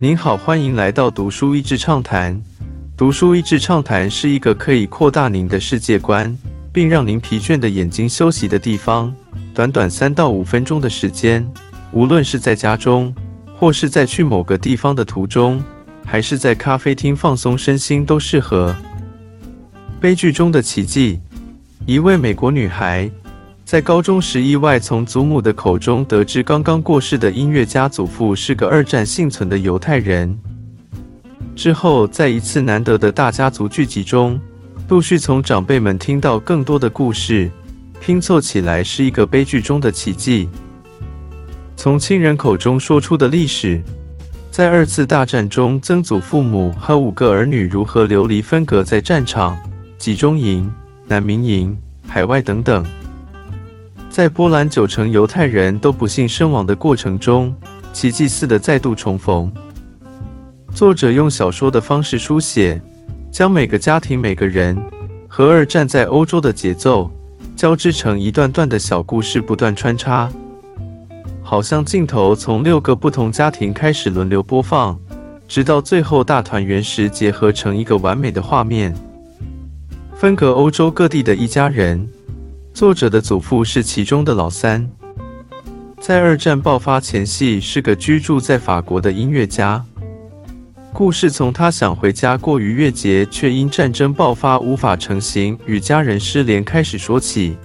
您好，欢迎来到读书益智畅谈。读书益智畅谈是一个可以扩大您的世界观，并让您疲倦的眼睛休息的地方。短短三到五分钟的时间，无论是在家中，或是在去某个地方的途中，还是在咖啡厅放松身心，都适合。悲剧中的奇迹，一位美国女孩。在高中时，意外从祖母的口中得知，刚刚过世的音乐家祖父是个二战幸存的犹太人。之后，在一次难得的大家族聚集中，陆续从长辈们听到更多的故事，拼凑起来是一个悲剧中的奇迹。从亲人口中说出的历史，在二次大战中，曾祖父母和五个儿女如何流离分隔在战场、集中营、难民营、海外等等。在波兰九成犹太人都不幸身亡的过程中，奇迹似的再度重逢。作者用小说的方式书写，将每个家庭、每个人和二战在欧洲的节奏交织成一段段的小故事，不断穿插，好像镜头从六个不同家庭开始轮流播放，直到最后大团圆时结合成一个完美的画面。分隔欧洲各地的一家人。作者的祖父是其中的老三，在二战爆发前夕是个居住在法国的音乐家。故事从他想回家过逾越节，却因战争爆发无法成行，与家人失联开始说起。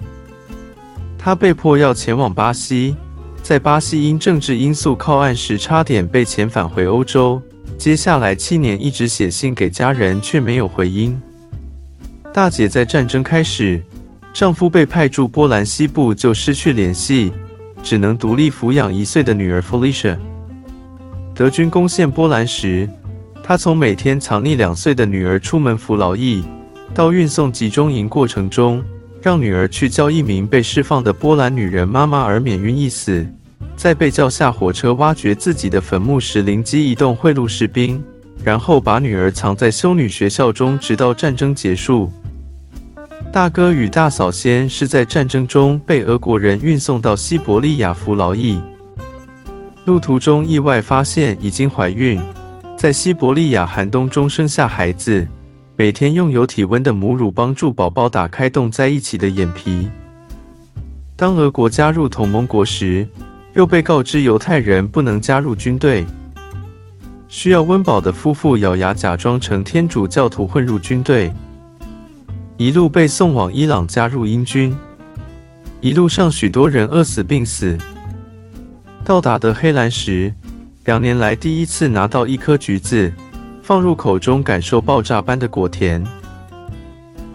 他被迫要前往巴西，在巴西因政治因素靠岸时，差点被遣返回欧洲。接下来七年一直写信给家人，却没有回音。大姐在战争开始。丈夫被派驻波兰西部，就失去联系，只能独立抚养一岁的女儿 Felicia。德军攻陷波兰时，她从每天藏匿两岁的女儿出门服劳役，到运送集中营过程中，让女儿去教一名被释放的波兰女人妈妈而免于一死，在被叫下火车挖掘自己的坟墓时灵机一动贿赂士兵，然后把女儿藏在修女学校中，直到战争结束。大哥与大嫂先是在战争中被俄国人运送到西伯利亚服劳役，路途中意外发现已经怀孕，在西伯利亚寒冬中生下孩子，每天用有体温的母乳帮助宝宝打开冻在一起的眼皮。当俄国加入同盟国时，又被告知犹太人不能加入军队，需要温饱的夫妇咬牙假装成天主教徒混入军队。一路被送往伊朗加入英军，一路上许多人饿死病死。到达德黑兰时，两年来第一次拿到一颗橘子，放入口中感受爆炸般的果甜。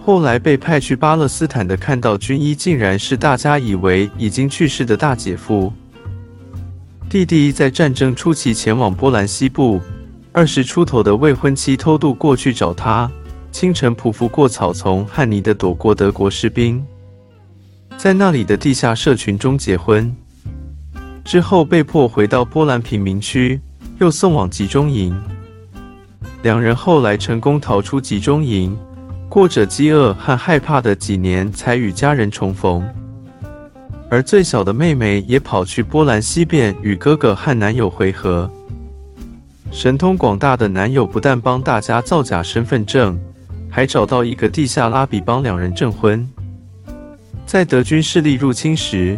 后来被派去巴勒斯坦的，看到军医竟然是大家以为已经去世的大姐夫。弟弟在战争初期前往波兰西部，二十出头的未婚妻偷渡过去找他。清晨匍匐过草丛和泥的躲过德国士兵，在那里的地下社群中结婚，之后被迫回到波兰贫民区，又送往集中营。两人后来成功逃出集中营，过着饥饿和害怕的几年，才与家人重逢。而最小的妹妹也跑去波兰西边与哥哥和男友会合。神通广大的男友不但帮大家造假身份证。还找到一个地下拉比帮两人证婚。在德军势力入侵时，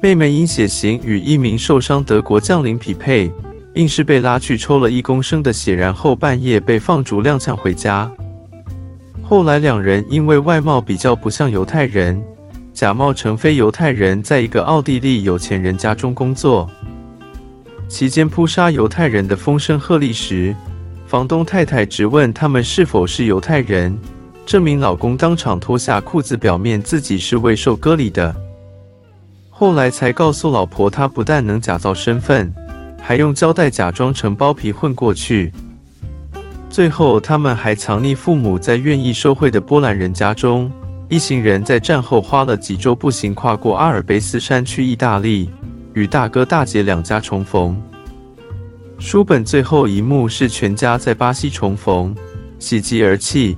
妹妹因血型与一名受伤德国将领匹配，硬是被拉去抽了一公升的血，然后半夜被放逐踉跄回家。后来两人因为外貌比较不像犹太人，假冒成非犹太人，在一个奥地利有钱人家中工作。期间扑杀犹太人的风声鹤唳时。房东太太直问他们是否是犹太人，这名老公当场脱下裤子，表面自己是未受割礼的。后来才告诉老婆，他不但能假造身份，还用胶带假装成包皮混过去。最后，他们还藏匿父母在愿意受贿的波兰人家中。一行人在战后花了几周步行跨过阿尔卑斯山去意大利，与大哥大姐两家重逢。书本最后一幕是全家在巴西重逢，喜极而泣，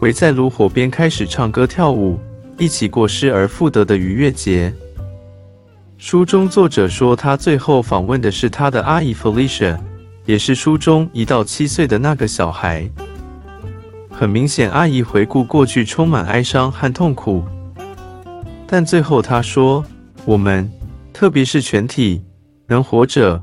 围在炉火边开始唱歌跳舞，一起过失而复得的愉悦节。书中作者说，他最后访问的是他的阿姨 Felicia，也是书中一到七岁的那个小孩。很明显，阿姨回顾过去充满哀伤和痛苦，但最后她说：“我们，特别是全体，能活着，